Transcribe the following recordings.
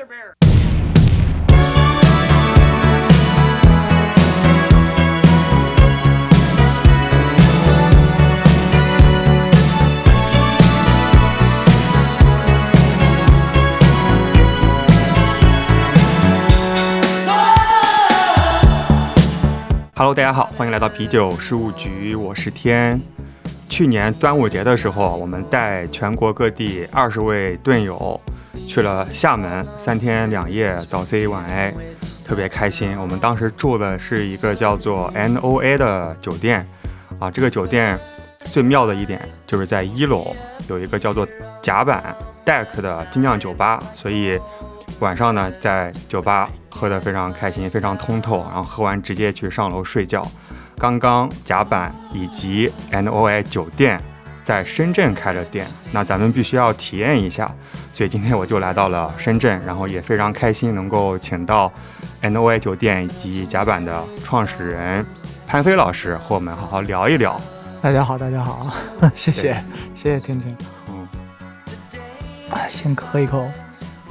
Hello，大家好，欢迎来到啤酒事务局，我是天。去年端午节的时候，我们带全国各地二十位队友去了厦门，三天两夜，早 C 晚 A，特别开心。我们当时住的是一个叫做 NOA 的酒店，啊，这个酒店最妙的一点就是在一楼有一个叫做甲板 Deck 的精酿酒吧，所以晚上呢在酒吧喝得非常开心，非常通透，然后喝完直接去上楼睡觉。刚刚甲板以及 NOA 酒店在深圳开了店，那咱们必须要体验一下，所以今天我就来到了深圳，然后也非常开心能够请到 NOA 酒店以及甲板的创始人潘飞老师和我们好好聊一聊。大家好，大家好，谢谢，谢谢天天。嗯，哎，先喝一口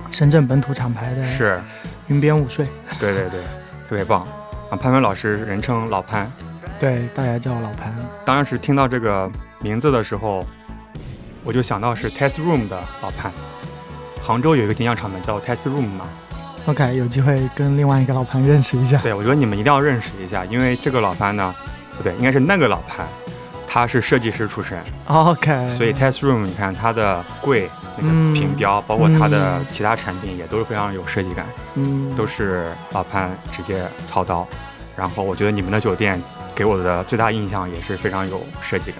深圳本土厂牌的是，云边午睡，对对对，特别棒。啊！潘飞老师人称老潘，对，大家叫我老潘。当时听到这个名字的时候，我就想到是 Test Room 的老潘。杭州有一个精酿厂牌叫 Test Room 嘛，OK，有机会跟另外一个老潘认识一下。对我觉得你们一定要认识一下，因为这个老潘呢，不对，应该是那个老潘，他是设计师出身，OK，所以 Test Room 你看它的柜那个嗯品标，包括它的嗯其他产品也都是非常有设计感，嗯，都是老潘直接操刀。然后我觉得你们的酒店给我的最大印象也是非常有设计感。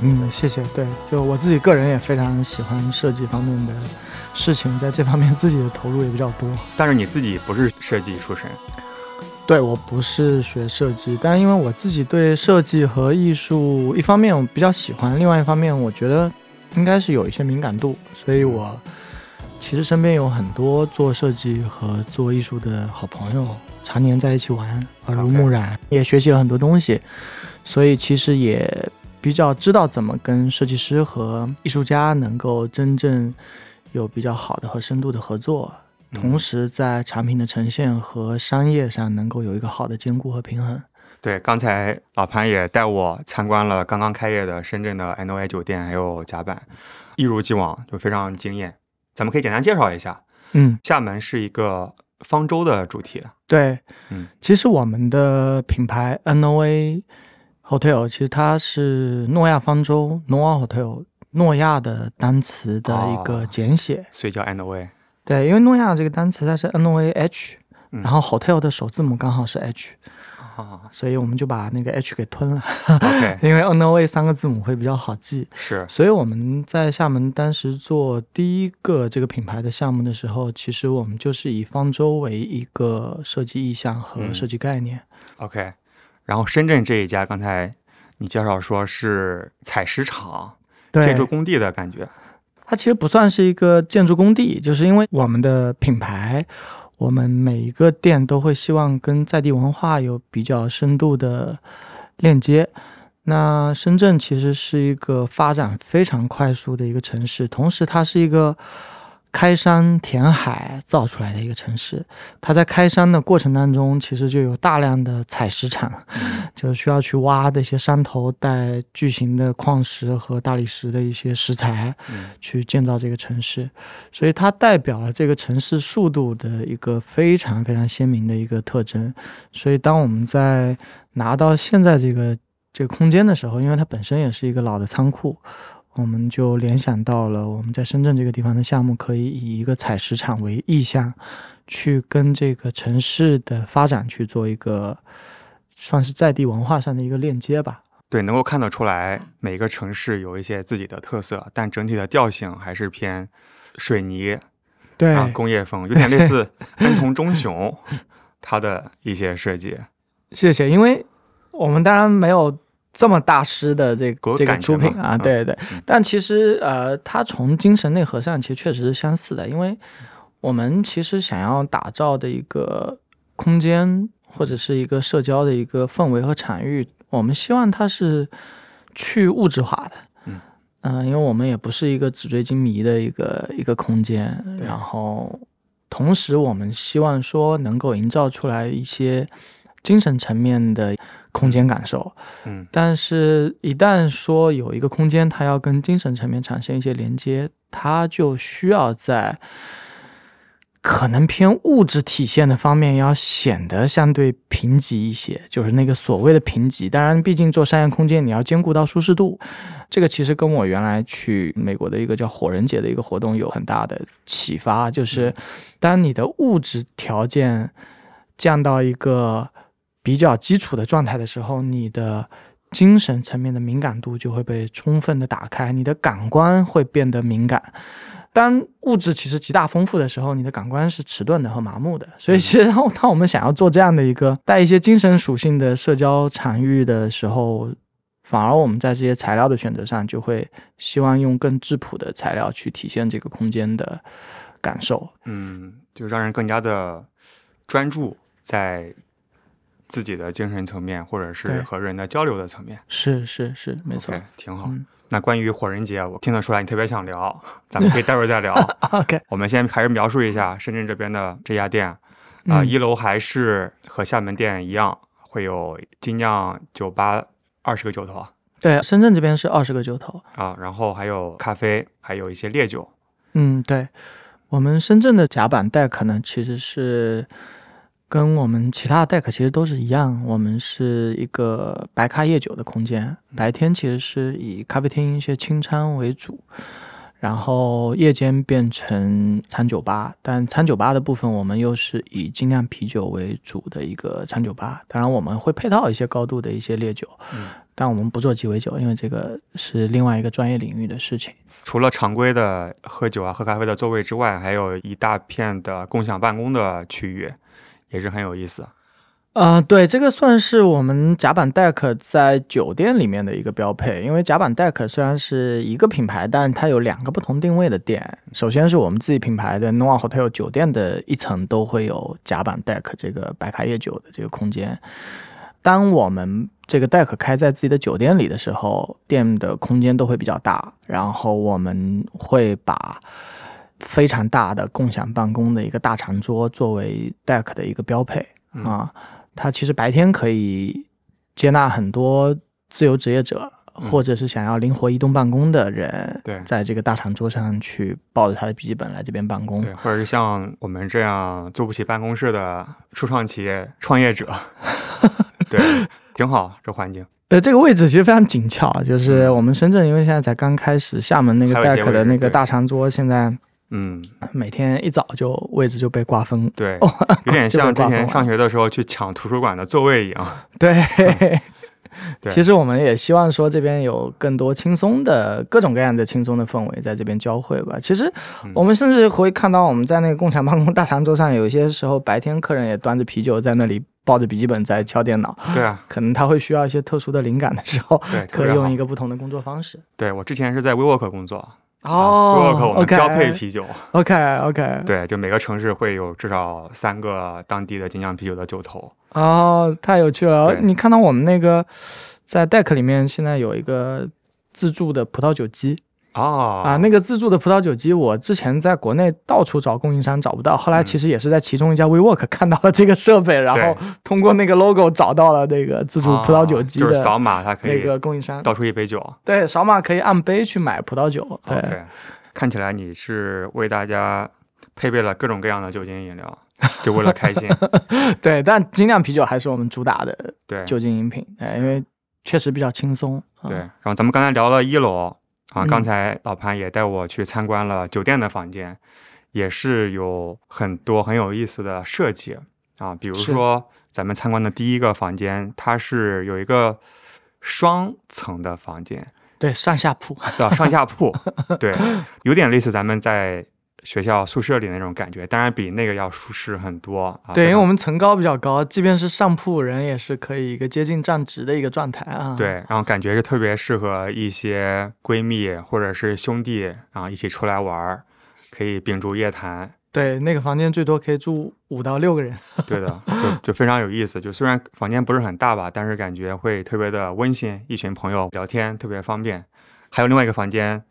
嗯，谢谢。对，就我自己个人也非常喜欢设计方面的事情，在这方面自己的投入也比较多。但是你自己不是设计出身，对我不是学设计，但因为我自己对设计和艺术一方面我比较喜欢，另外一方面我觉得应该是有一些敏感度，所以我其实身边有很多做设计和做艺术的好朋友，常年在一起玩，耳濡目染也学习了很多东西，所以其实也比较知道怎么跟设计师和艺术家能够真正有比较好的和深度的合作，同嗯时在产品的呈现和商业上能够有一个好的兼顾和平衡。对，刚才老潘也带我参观了刚刚开业的深圳的 NOA 酒店，还有甲板，一如既往就非常惊艳。咱们可以简单介绍一下，嗯，厦门是一个方舟的主题，对，嗯，其实我们的品牌 NOA Hotel 其实它是诺亚方舟 Noah Hotel 诺亚的单词的一个哦。简写。所以叫 NOA。对，因为诺亚这个单词它是 NOA H，、嗯。然后 Hotel 的首字母刚好是 H，啊。所以我们就把那个 H 给吞了，，OK，因为 NOA 三个字母会比较好记。是，所以我们在厦门当时做第一个这个品牌的项目的时候，其实我们就是以方舟为一个设计意向和嗯。设计概念。OK。然后深圳这一家，刚才你介绍说是采石场、对，建筑工地的感觉，它其实不算是一个建筑工地，就是因为我们的品牌，我们每一个店都会希望跟在地文化有比较深度的链接。那深圳其实是一个发展非常快速的一个城市，同时它是一个开山填海造出来的一个城市。它在开山的过程当中，其实就有大量的采石场，就需要去挖这些山头带巨型的矿石和大理石的一些石材。嗯去建造这个城市，所以它代表了这个城市速度的一个非常非常鲜明的一个特征。所以当我们在拿到现在这个这个空间的时候，因为它本身也是一个老的仓库，我们就联想到了我们在深圳这个地方的项目，可以以一个采石场为意向，去跟这个城市的发展去做一个算是在地文化上的一个链接吧。对，能够看得出来每个城市有一些自己的特色，但整体的调性还是偏水泥对，啊工业风，有点类似 恩童中雄 它的一些设计。谢谢，因为我们当然没有这么大师的这个这个出品啊，嗯。对对。嗯，但其实呃，它从精神内核上其实确实是相似的，因为我们其实想要打造的一个空间或者是一个社交的一个氛围和场域，我们希望它是去物质化的。嗯。嗯、因为我们也不是一个纸醉金迷的一个一个空间，然后同时我们希望说能够营造出来一些精神层面的空间感受。嗯但是，一旦说有一个空间，它要跟精神层面产生一些连接，它就需要在可能偏物质体现的方面要显得相对贫瘠一些，就是那个所谓的贫瘠。当然，毕竟做商业空间，你要兼顾到舒适度，这个其实跟我原来去美国的一个叫火人节的一个活动有很大的启发，就是当你的物质条件降到一个比较基础的状态的时候，你的精神层面的敏感度就会被充分的打开，你的感官会变得敏感。当物质其实极大丰富的时候，你的感官是迟钝的和麻木的。所以，其实当我们想要做这样的一个带一些精神属性的社交场域的时候，反而我们在这些材料的选择上，就会希望用更质朴的材料去体现这个空间的感受。嗯，就让人更加的专注在自己的精神层面，或者是和人的交流的层面。是是是，没错。挺好。嗯那关于火人节，我听得出来你特别想聊，咱们可以待会儿再聊。OK，我们先还是描述一下深圳这边的这家店啊、嗯一楼还是和厦门店一样，会有精酿酒吧二十个酒头对，深圳这边是二十个酒头。啊，然后还有咖啡，还有一些烈酒。嗯，对，我们深圳的甲板 deck 呢，其实是跟我们其他的 deck 其实都是一样，我们是一个白咖夜酒的空间，白天其实是以咖啡厅一些清餐为主。然后夜间变成餐酒吧，但餐酒吧的部分我们又是以精酿啤酒为主的一个餐酒吧。当然我们会配套一些高度的一些烈酒，嗯但我们不做鸡尾酒，因为这个是另外一个专业领域的事情。除了常规的喝酒啊、喝咖啡的座位之外，还有一大片的共享办公的区域，也是很有意思。呃，对，这个算是我们甲板 deck 在酒店里面的一个标配，因为甲板 deck 虽然是一个品牌，但它有两个不同定位的店。首先是我们自己品牌的 Noa Hotel 酒店的一层都会有甲板 deck 这个白卡夜酒的这个空间。当我们这个 deck 开在自己的酒店里的时候，店的空间都会比较大，然后我们会把非常大的共享办公的一个大长桌作为 deck 的一个标配嗯啊。它其实白天可以接纳很多自由职业者，嗯或者是想要灵活移动办公的人，对在这个大长桌上去抱着他的笔记本来这边办公。对，或者是像我们这样租不起办公室的初创企业创业者，对，挺好，这环境。呃，这个位置其实非常紧俏，就是我们深圳，因为现在才刚开始，厦门那个 deck 的那个大长桌，现在嗯，每天一早就位置就被瓜分。对，哦有点像之前上学的时候去抢图书馆的座位一样。对，对其实我们也希望说这边有更多轻松的各种各样的轻松的氛围在这边交汇吧。其实嗯我们甚至会看到我们在那个共享办公大长桌上，有一些时候白天客人也端着啤酒在那里抱着笔记本在敲电脑，对啊，可能他会需要一些特殊的灵感的时候，可以用一。个不同的工作方式。对我之前是在 WeWork 工作哦标配啤酒，OK OK，对，就每个城市会有至少三个当地的精酿啤酒的酒头。哦，太有趣了！你看到我们那个在 deck 里面现在有一个自助的葡萄酒机哦，啊，那个自助的葡萄酒机，我之前在国内到处找供应商找不到，后来嗯其实也是在其中一家 WeWork 看到了这个设备，然后通过那个 logo 找到了那个自助葡萄酒机哦就是扫码它可以那个供应商。倒出一杯酒。对，扫码可以按杯去买葡萄酒。对看起来你是为大家配备了各种各样的酒精饮料，就为了开心。对，但精酿啤酒还是我们主打的对酒精饮品，哎，因为确实比较轻松。啊对，然后咱们刚才聊了一楼啊，嗯刚才老潘也带我去参观了酒店的房间，也是有很多很有意思的设计啊，比如说咱们参观的第一个房间，它是有一个双层的房间，对，上下铺。对？上下铺，对，有点类似咱们在学校宿舍里那种感觉，当然比那个要舒适很多啊。对，因为我们层高比较高，即便是上铺人也是可以一个接近站直的一个状态啊。对，然后感觉是特别适合一些闺蜜或者是兄弟啊一起出来玩儿，可以秉烛夜谈。对，那个房间最多可以住五到六个人。对的，就 就非常有意思。就虽然房间不是很大吧，但是感觉会特别的温馨，一群朋友聊天特别方便。还有另外一个房间，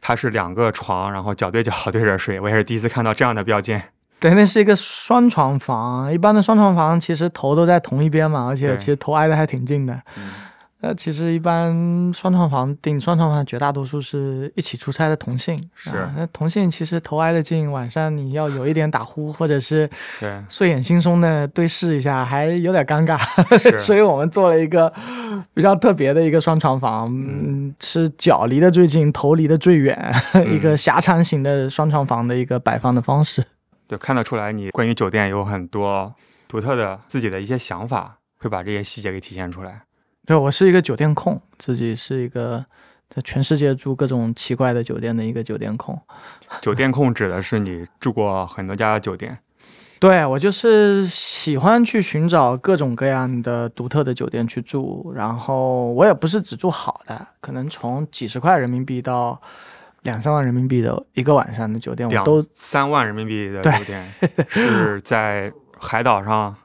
它是两个床，然后脚对脚 对着睡，我也是第一次看到这样的标间。对，那是一个双床房，一般的双床房其实头都在同一边嘛，而且其实头挨得还挺近的。嗯呃，其实一般双床房订双床房，绝大多数是一起出差的同性。是啊那同性其实头挨得近，晚上你要有一点打呼，或者是对，睡眼惺忪的对视一下，还有点尴尬。是 所以我们做了一个比较特别的一个双床房，嗯，是脚离得最近，头离得最远，一个狭长型的双床房的一个摆放的方式。就看得出来你关于酒店有很多独特的自己的一些想法，会把这些细节给体现出来。对我是一个酒店控，自己是一个在全世界住各种奇怪的酒店的一个酒店控。酒店控指的是你住过很多家的酒店，对我就是喜欢去寻找各种各样的独特的酒店去住，然后我也不是只住好的，可能从几十块人民币到两三万人民币的一个晚上的酒店，我都三万人民币的酒店 是在海岛上，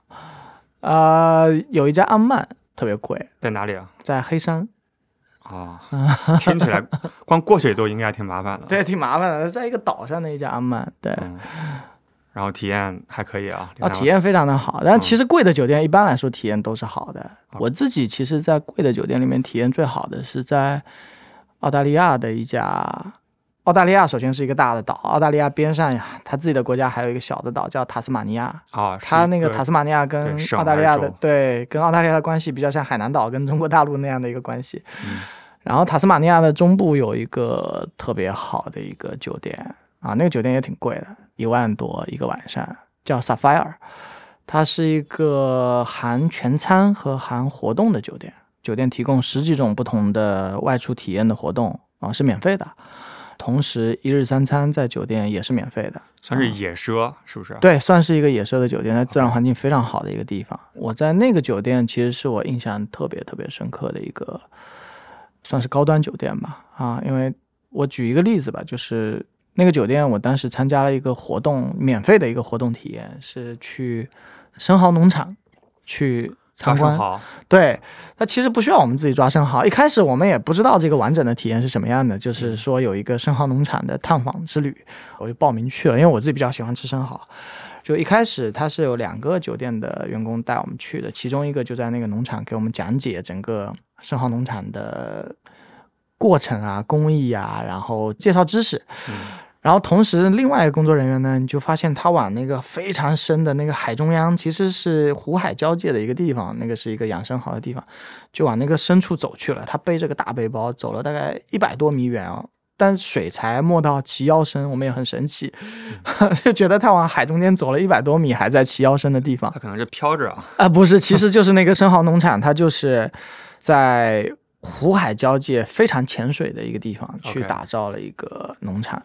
呃有一家阿曼特别贵，在哪里啊？在黑山，啊，听起来 光过去都应该挺麻烦的。对，挺麻烦的，在一个岛上的一家安曼，对。嗯，然后体验还可以啊。啊，体验非常的好，但嗯其实贵的酒店一般来说体验都是好的。啊我自己其实，在贵的酒店里面体验最好的是在澳大利亚的一家。澳大利亚首先是一个大的岛，澳大利亚边上呀，它自己的国家还有一个小的岛叫塔斯马尼亚。啊，它那个塔斯马尼亚跟澳大利亚的对，跟澳大利亚的关系比较像海南岛跟中国大陆那样的一个关系。嗯然后塔斯马尼亚的中部有一个特别好的一个酒店啊，那个酒店也挺贵的，一万多一个晚上，叫 Sapphire，它是一个含全餐和含活动的酒店，酒店提供十几种不同的外出体验的活动啊，是免费的，同时一日三餐在酒店也是免费的。算是野奢，是不是？，对，算是一个野奢的酒店，在自然环境非常好的一个地方。我在那个酒店其实是我印象特别特别深刻的一个，算是高端酒店吧。啊，因为我举一个例子吧，就是那个酒店，我当时参加了一个活动，免费的一个活动体验，是去生蚝农场去参观。好，对，它其实不需要我们自己抓生蚝。一开始我们也不知道这个完整的体验是什么样的，就是说有一个生蚝农场的探访之旅，我就报名去了，因为我自己比较喜欢吃生蚝。就一开始他是有两个酒店的员工带我们去的，其中一个就在那个农场给我们讲解整个生蚝农场的过程啊、工艺啊，然后介绍知识。嗯然后同时，另外一个工作人员呢，你就发现他往那个非常深的那个海中央，其实是湖海交界的一个地方，那个是一个养生蚝的地方，就往那个深处走去了。他背着个大背包，走了大概一百多米远哦，但水才没到齐腰深，我们也很神奇，就觉得他往海中间走了一百多米，还在齐腰深的地方他。可能是飘着啊。啊、不是，其实就是那个生蚝农场，它就是在湖海交界非常浅水的一个地方去打造了一个农场。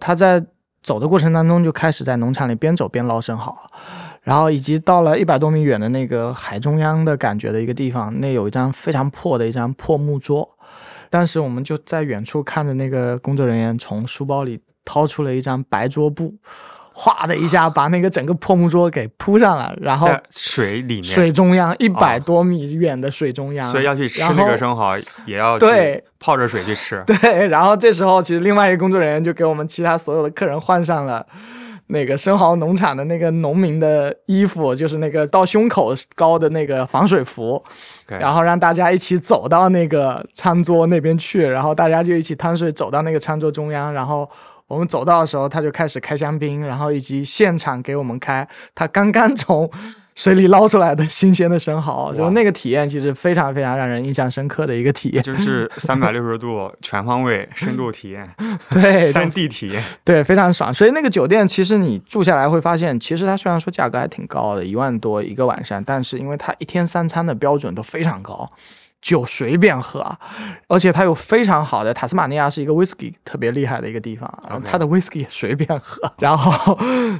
他在走的过程当中就开始在农场里边走边捞生蚝，然后以及到了一百多米远的那个海中央的感觉的一个地方，那有一张非常破的一张破木桌。当时我们就在远处看着那个工作人员从书包里掏出了一张白桌布，哗的一下把那个整个破木桌给铺上了，然后水里面，水中央一百多米远的水中央，所以要去吃那个生蚝，也要对泡着水去吃。对，然后这时候其实另外一个工作人员就给我们其他所有的客人换上了。那个生蚝农场的那个农民的衣服，就是那个到胸口高的那个防水服然后让大家一起走到那个餐桌那边去，然后大家就一起趟水走到那个餐桌中央，然后我们走到的时候，他就开始开香槟，然后以及现场给我们开他刚刚从水里捞出来的新鲜的生蚝，就那个体验其实非常非常让人印象深刻的一个体验。就是三百六十度全方位深度体验，对，三 D 体验。对，非常爽。所以那个酒店其实你住下来会发现，其实它虽然说价格还挺高的，一万多一个晚上，但是因为它一天三餐的标准都非常高。酒随便喝，而且它有非常好的塔斯马尼亚是一个 whisky 特别厉害的一个地方，然后 OK 它的 whisky 也随便喝，然后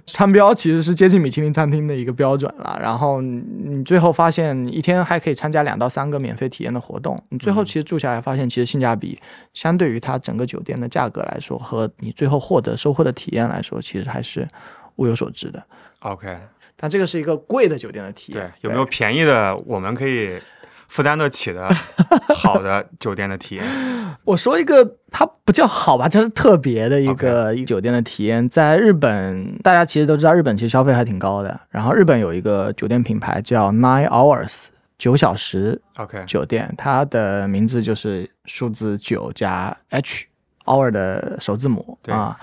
餐标其实是接近米其林餐厅的一个标准了。然后你你最后发现，你一天还可以参加两到三个免费体验的活动，你最后其实住下来发现，其实性价比相对于它整个酒店的价格来说，和你最后获得收获的体验来说，其实还是物有所值的。OK，但这个是一个贵的酒店的体验对，，有没有便宜的我们可以负担得起的 好的酒店的体验？我说一个，它不叫好吧，它是特别的一个酒店的体验。在日本，大家其实都知道，日本其实消费还挺高的。然后日本有一个酒店品牌叫 Nine Hours 九小时 OK 酒店，它的名字就是数字九加 H hour 的首字母对啊。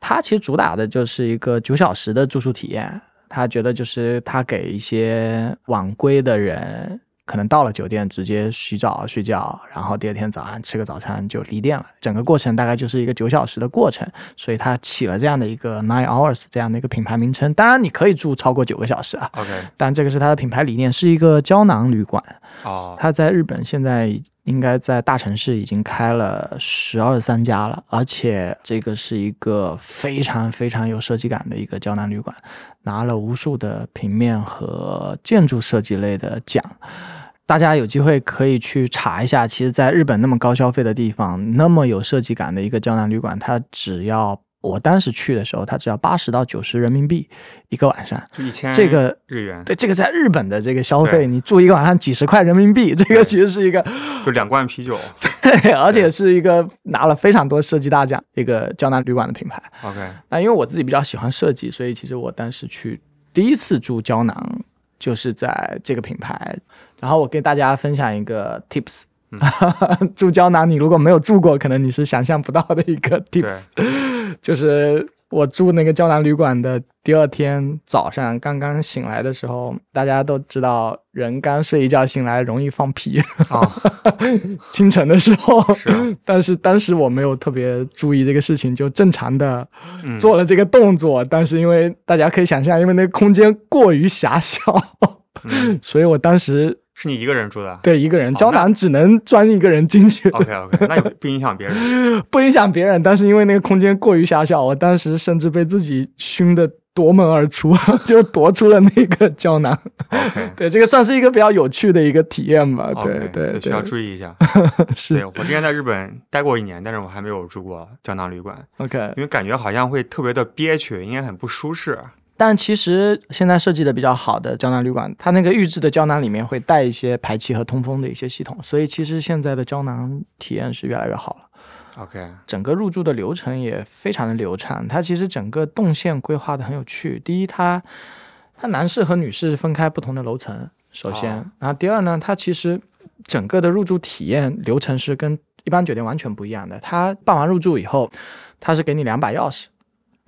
它其实主打的就是一个九小时的住宿体验。他觉得就是他给一些晚归的人，可能到了酒店直接洗澡睡觉，然后第二天早上吃个早餐就离店了。整个过程大概就是一个九小时的过程，所以它起了这样的一个 Nine Hours 这样的一个品牌名称。当然你可以住超过九个小时啊，OK 但这个是它的品牌理念，是一个胶囊旅馆。哦，它在日本现在应该在大城市已经开了十二三家了，而且这个是一个非常非常有设计感的一个胶囊旅馆，拿了无数的平面和建筑设计类的奖。大家有机会可以去查一下，其实，在日本那么高消费的地方，那么有设计感的一个江南旅馆，它只要我当时去的时候，它只要八十到九十人民币一个晚上。就一千这个日元，对，这个在日本的这个消费，你住一个晚上几十块人民币，这个其实是一个，就两罐啤酒。对，而且是一个拿了非常多设计大奖一个胶囊旅馆的品牌。OK 那因为我自己比较喜欢设计，所以其实我当时去第一次住胶囊就是在这个品牌。然后我给大家分享一个 tips，、住胶囊你如果没有住过，可能你是想象不到的一个 tips，就是我住那个胶囊旅馆的第二天早上刚刚醒来的时候，大家都知道人刚睡一觉醒来容易放屁，啊，清晨的时候，但是当时我没有特别注意这个事情，就正常的嗯。做了这个动作。但是因为大家可以想象，因为那个空间过于狭小，嗯，所以我当时是你一个人住的对一个人胶囊只能装一个人进去，？OK OK，那也不影响别人。不影响别人。但是因为那个空间过于狭小，我当时甚至被自己熏得夺门而出，就夺出了那个胶囊。OK 对，这个算是一个比较有趣的一个体验吧。对对需要，注意一下。是对我之前在日本待过一年，但是我还没有住过胶囊旅馆，OK。因为感觉好像会特别的憋屈，应该很不舒适。但其实现在设计的比较好的胶囊旅馆，它那个预制的胶囊里面会带一些排气和通风的一些系统，所以其实现在的胶囊体验是越来越好了。OK，整个入住的流程也非常的流畅，它其实整个动线规划的很有趣。第一，它它男士和女士分开不同的楼层，首先，哦然后第二呢，它其实整个的入住体验流程是跟一般酒店完全不一样的。它办完入住以后，它是给你两把钥匙，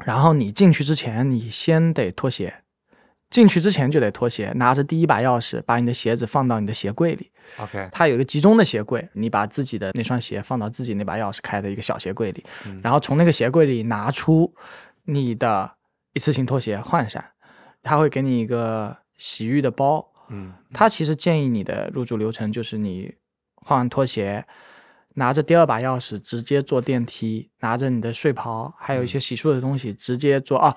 然后你进去之前，你先得脱鞋。进去之前就得脱鞋，拿着第一把钥匙，把你的鞋子放到你的鞋柜里。OK，它有一个集中的鞋柜，你把自己的那双鞋放到自己那把钥匙开的一个小鞋柜里，嗯然后从那个鞋柜里拿出你的一次性拖鞋换上，他会给你一个洗浴的包。嗯他其实建议你的入住流程就是你换完拖鞋，拿着第二把钥匙直接坐电梯，拿着你的睡袍，还有一些洗漱的东西直接坐啊。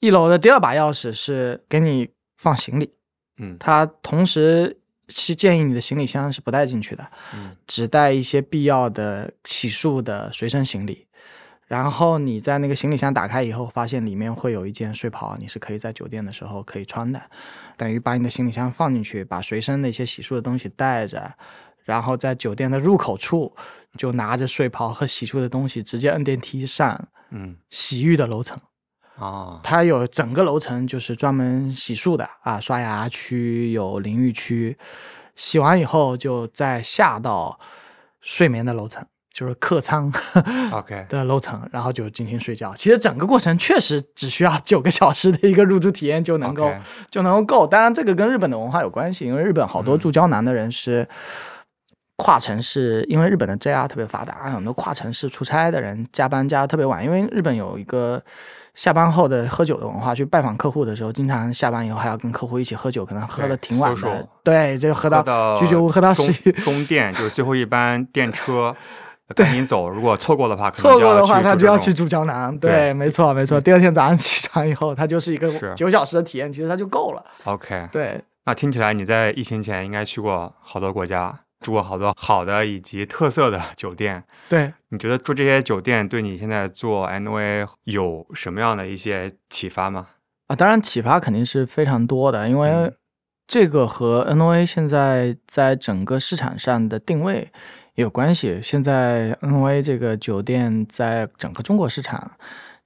一楼的第二把钥匙是给你放行李，嗯他同时是建议你的行李箱是不带进去的，嗯只带一些必要的洗漱的随身行李。然后你在那个行李箱打开以后，发现里面会有一件睡袍，你是可以在酒店的时候可以穿的，等于把你的行李箱放进去，把随身的一些洗漱的东西带着，然后在酒店的入口处就拿着睡袍和洗漱的东西，直接摁电梯上嗯洗浴的楼层。啊它有整个楼层就是专门洗漱的啊，刷牙区有淋浴区，洗完以后就再下到睡眠的楼层，就是客舱 OK 的楼层，然后就进行睡觉。其实整个过程确实只需要九个小时的一个入住体验就能够就能够够。当然，这个跟日本的文化有关系，因为日本好多嗯住胶囊的人是跨城市，因为日本的 JR 特别发达，很多跨城市出差的人加班加的特别晚。因为日本有一个下班后的喝酒的文化，去拜访客户的时候，经常下班以后还要跟客户一起喝酒，可能喝的挺晚的。对，就喝到到居酒屋喝到终十一。终电，就是最后一班电车，赶紧走。如果错过的话，可能错过的话，他就要去住胶囊。对对，没错没错。第二天早上起床以后，它就是一个是九小时的体验，其实它就够了。OK。对，那听起来你在疫情前应该去过好多国家，住过好多好的以及特色的酒店。对，你觉得住这些酒店对你现在做 NOA 有什么样的一些启发吗？啊，当然启发肯定是非常多的，因为嗯这个和 NOA 现在在整个市场上的定位也有关系。现在 NOA 这个酒店在整个中国市场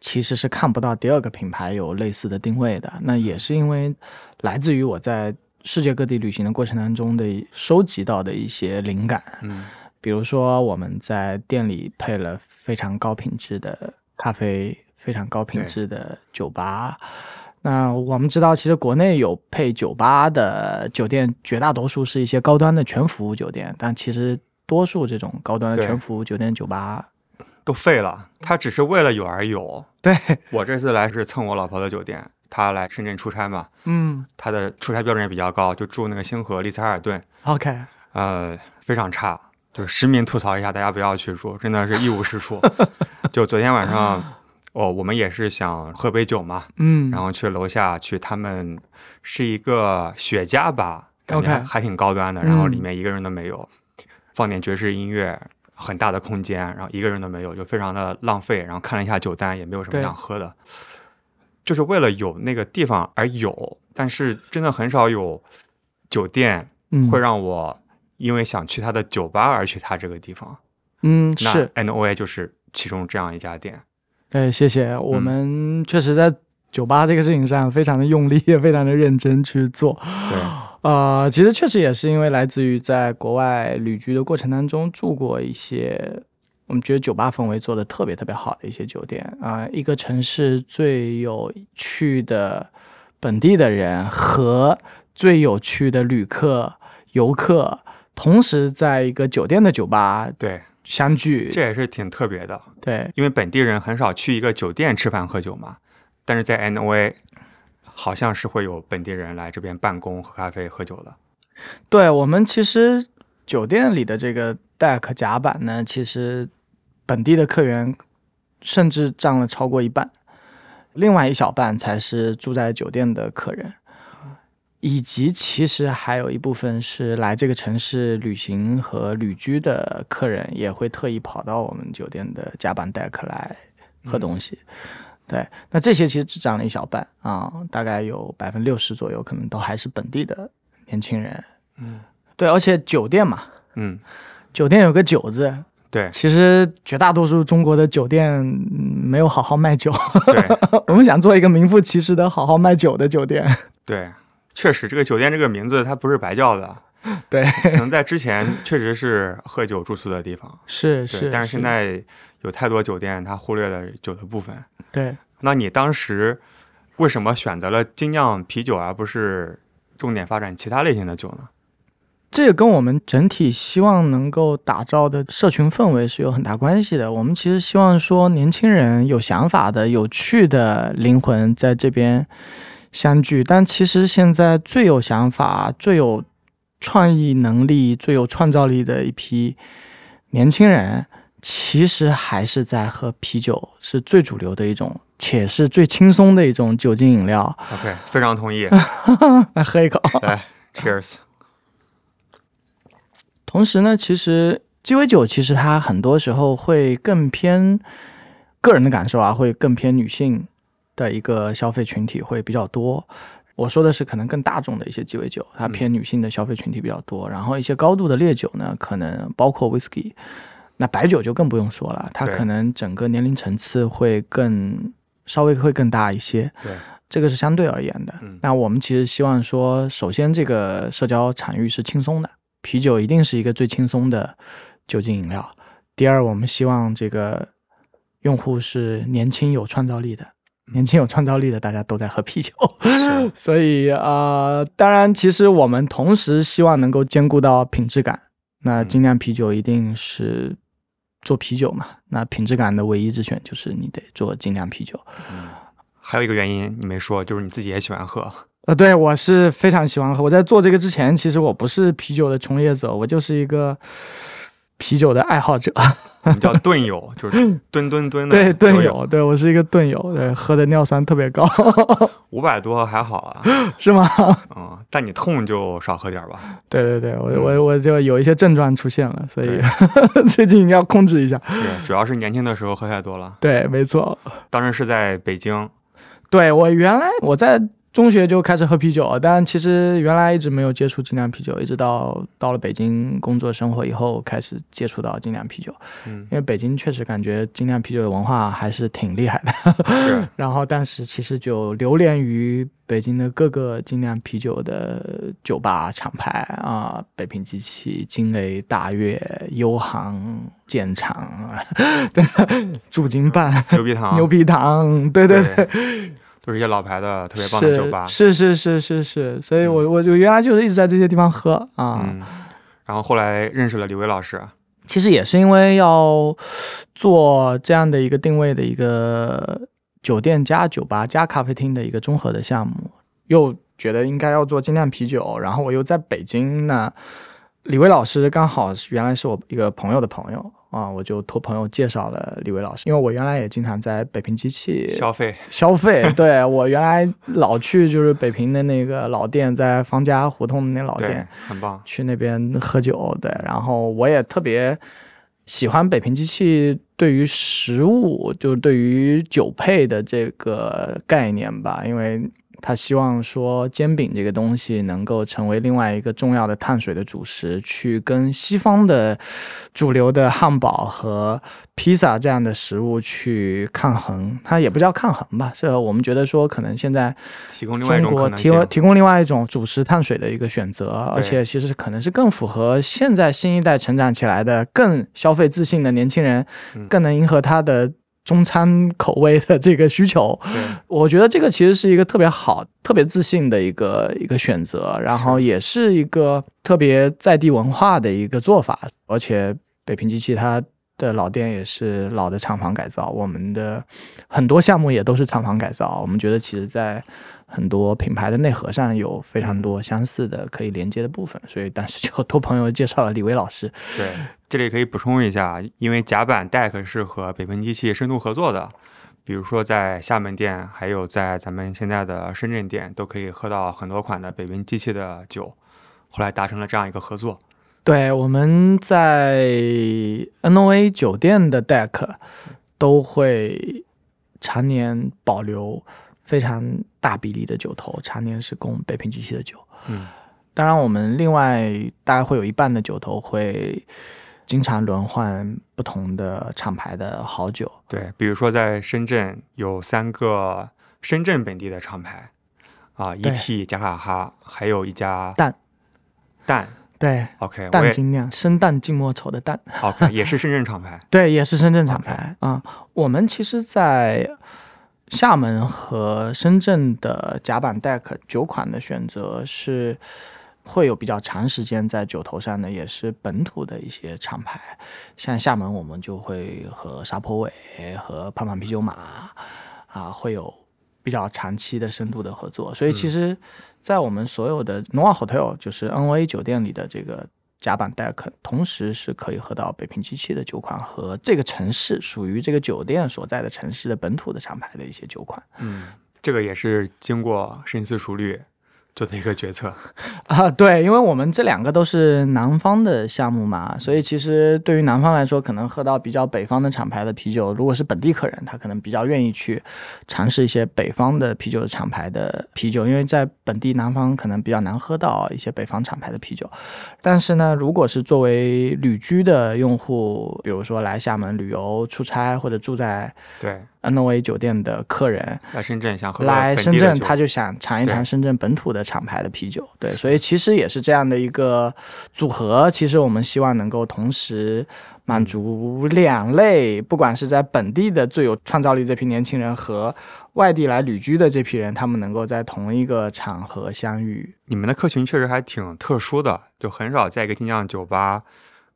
其实是看不到第二个品牌有类似的定位的。那也是因为来自于我在世界各地旅行的过程当中的收集到的一些灵感。嗯比如说我们在店里配了非常高品质的咖啡，非常高品质的酒吧。那我们知道，其实国内有配酒吧的酒店，绝大多数是一些高端的全服务酒店，但其实多数这种高端的全服务酒店酒吧，都废了，他只是为了有而有。对，我这次来是蹭我老婆的酒店，她来深圳出差嘛，嗯。他的出差标准也比较高，就住那个星河丽思卡尔顿，，OK，呃，非常差，就是实名吐槽一下，大家不要去住，真的是一无是处。就昨天晚上，哦，我们也是想喝杯酒嘛，嗯，然后去楼下去，他们是一个雪茄吧，感觉 OK 还还挺高端的，然后里嗯面一个人都没有，放点爵士音乐，很大的空间，然后一个人都没有，就非常的浪费。然后看了一下酒单，也没有什么想喝的，就是为了有那个地方而有，但是真的很少有酒店嗯会让我因为想去他的酒吧而去他这个地方。嗯那是，NOA 就是其中这样一家店。哎，谢谢。我嗯们确实在酒吧这个事情上非常的用力，也非常的认真去做。对，呃，其实确实也是因为来自于在国外旅居的过程当中住过一些，我们觉得酒吧氛围做的特别特别好的一些酒店啊、一个城市最有趣的本地的人和最有趣的旅客、游客，同时在一个酒店的酒吧对，相聚。这也是挺特别的。对，因为本地人很少去一个酒店吃饭喝酒嘛，但是在 NOA 好像是会有本地人来这边办公、喝咖啡、喝酒的。对我们其实酒店里的这个 deck 甲板呢，其实本地的客源甚至占了超过一半，另外一小半才是住在酒店的客人，以及其实还有一部分是来这个城市旅行和旅居的客人，也会特意跑到我们酒店的甲板 deck 来喝东西。对，那这些其实只占了一小半啊，大概有百分之六十左右，可能都还是本地的年轻人。嗯对，而且酒店嘛，嗯，酒店有个“酒”字，对其实绝大多数中国的酒店嗯没有好好卖酒。对 我们想做一个名副其实的好好卖酒的酒店。对，确实这个酒店这个名字它不是白叫的，对，可能在之前确实是喝酒住宿的地方。是是，但是现在有太多酒店它忽略了酒的部分。对那你当时为什么选择了精酿啤酒，而不是重点发展其他类型的酒呢？这个跟我们整体希望能够打造的社群氛围是有很大关系的。我们其实希望说，年轻人有想法的、有趣的灵魂在这边相聚。但其实现在最有想法、最有创意能力、最有创造力的一批年轻人，其实还是在喝啤酒，是最主流的一种，且是最轻松的一种酒精饮料。OK，非常同意。来喝一口。来，Cheers。同时呢，其实鸡尾酒其实它很多时候会更偏个人的感受啊，会更偏女性的一个消费群体会比较多。我说的是可能更大众的一些鸡尾酒，它偏女性的消费群体比较多。然后一些高度的烈酒呢，可能包括 whisky，那白酒就更不用说了，它可能整个年龄层次会更稍微会更大一些。对，这个是相对而言的。嗯那我们其实希望说，首先这个社交场域是轻松的，啤酒一定是一个最轻松的酒精饮料。第二，我们希望这个用户是年轻有创造力的，年轻有创造力的，大家都在喝啤酒。是 所以呃，当然，其实我们同时希望能够兼顾到品质感。那嗯精酿啤酒一定是做啤酒嘛，那品质感的唯一之选就是你得做精酿啤酒。还有一个原因你没说，就是你自己也喜欢喝。呃，对我是非常喜欢喝。我在做这个之前，其实我不是啤酒的从业者，我就是一个啤酒的爱好者。我们叫盾友，就是吨吨吨的对，盾友，对我是一个盾友，对，喝的尿酸特别高，五百多还好啊，是吗？嗯，但你痛就少喝点吧。对对对，我我我就有一些症状出现了，所以对 最近要控制一下。对，主要是年轻的时候喝太多了。对，没错。当时是在北京，对我原来我在中学就开始喝啤酒，但其实原来一直没有接触精酿啤酒，一直到到了北京工作生活以后，开始接触到精酿啤酒。嗯。因为北京确实感觉精酿啤酒的文化还是挺厉害的。是。然后，但是其实就流连于北京的各个精酿啤酒的酒吧厂牌啊，北平机器、金雷、大悦、优航、建厂，对，驻京办、牛皮糖，牛皮糖，对对对，对，都是一些老牌的特别棒的酒吧。是是是是是，所以我我就原来就是一直在这些地方喝啊。嗯，然后后来认识了李威老师，其实也是因为要做这样的一个定位的一个酒店加酒吧加咖啡厅的一个综合的项目，又觉得应该要做精酿啤酒，然后我又在北京呢，李威老师刚好是原来是我一个朋友的朋友啊，我就托朋友介绍了李维老师，因为我原来也经常在北平机器消费，消费，对我原来老去就是北平的那个老店，在方家胡同的那老店，，很棒。去那边喝酒，对，然后我也特别喜欢北平机器对于食物，就是对于酒配的这个概念吧，因为他希望说煎饼这个东西能够成为另外一个重要的碳水的主食，去跟西方的主流的汉堡和披萨这样的食物去抗衡。它也不叫抗衡吧，是我们觉得说可能现在提供另外一中种提供。提供另外一种主食碳水的一个选择，而且其实可能是更符合现在新一代成长起来的更消费自信的年轻人，嗯更能迎合他的中餐口味的这个需求。我觉得这个其实是一个特别好、特别自信的一个一个选择，然后也是一个特别在地文化的一个做法。而且北平机器它的老店也是老的厂房改造，我们的很多项目也都是厂房改造。我们觉得其实在很多品牌的内核上有非常多相似的可以连接的部分，所以当时就托朋友介绍了李威老师。对，这里可以补充一下，因为甲板 deck 是和北平机器深度合作的，比如说在厦门店，还有在咱们现在的深圳店，都可以喝到很多款的北平机器的酒。后来达成了这样一个合作，对，我们在 NOA 酒店的 deck 都会常年保留非常大比例的酒头，常年是供北平机器的酒。嗯，当然，我们另外大概会有一半的酒头会经常轮换不同的厂牌的好酒。对，比如说在深圳有三个深圳本地的厂牌，啊对，ET、加卡哈，还有一家蛋。蛋。对，，OK，我蛋也精酿，生蛋静默稠的蛋。OK，也是深圳厂牌，对，也是深圳厂牌啊、我们其实，在厦门和深圳的甲板 deck 酒款的选择是会有比较长时间在酒头上的，也是本土的一些厂牌。像厦门，我们就会和沙坡尾和胖胖啤酒马啊，会有比较长期的深度的合作。所以其实，在我们所有的 Nova Hotel，就是 NOA 酒店里的这个甲板 deck，同时是可以喝到北平机器的酒款和这个城市属于这个酒店所在的城市的本土的厂牌的一些酒款嗯，这个也是经过深思熟虑做的一个决策。啊。对，因为我们这两个都是南方的项目嘛，所以其实对于南方来说，可能喝到比较北方的厂牌的啤酒，如果是本地客人，他可能比较愿意去尝试一些北方的啤酒的厂牌的啤酒，因为在本地南方可能比较难喝到一些北方厂牌的啤酒。但是呢，如果是作为旅居的用户，比如说来厦门旅游、出差或者住在对，NOA 酒店的客人，来深圳想喝来深圳，他就就想尝一尝深圳本土的厂牌的啤酒。对，所以其实也是这样的一个组合。其实我们希望能够同时满足两类，不管是在本地的最有创造力这批年轻人和外地来旅居的这批人，他们能够在同一个场合相遇。你们的客群确实还挺特殊的，就很少在一个精酿酒吧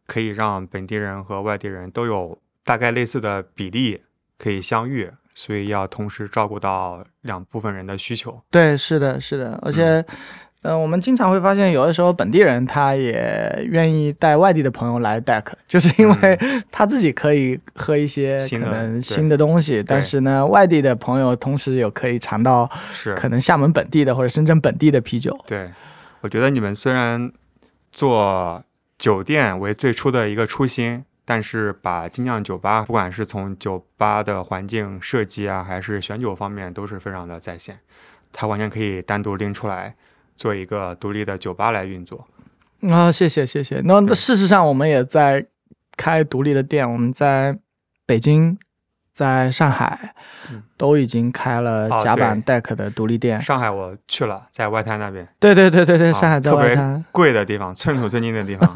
可以让本地人和外地人都有大概类似的比例可以相遇，所以要同时照顾到两部分人的需求。对，是的，是的，而且。嗯、我们经常会发现，有的时候本地人他也愿意带外地的朋友来 deck，就是因为 他自己可以喝一些可能新的东西，但是呢，外地的朋友同时有可以尝到是，可能厦门本地的或者深圳本地的啤酒。对，我觉得你们虽然做酒店为最初的一个初心，但是把精酿酒吧，不管是从酒吧的环境设计啊，还是选酒方面，都是非常的在线。它完全可以单独拎出来做一个独立的酒吧来运作。啊，谢谢谢谢。那对事实上，我们也在开独立的店，我们在北京、在上海嗯。都已经开了哦甲板 deck 的独立店。上海我去了，在外滩那边，对对对对对，啊上海在外滩，贵的地方，寸土寸金的地方。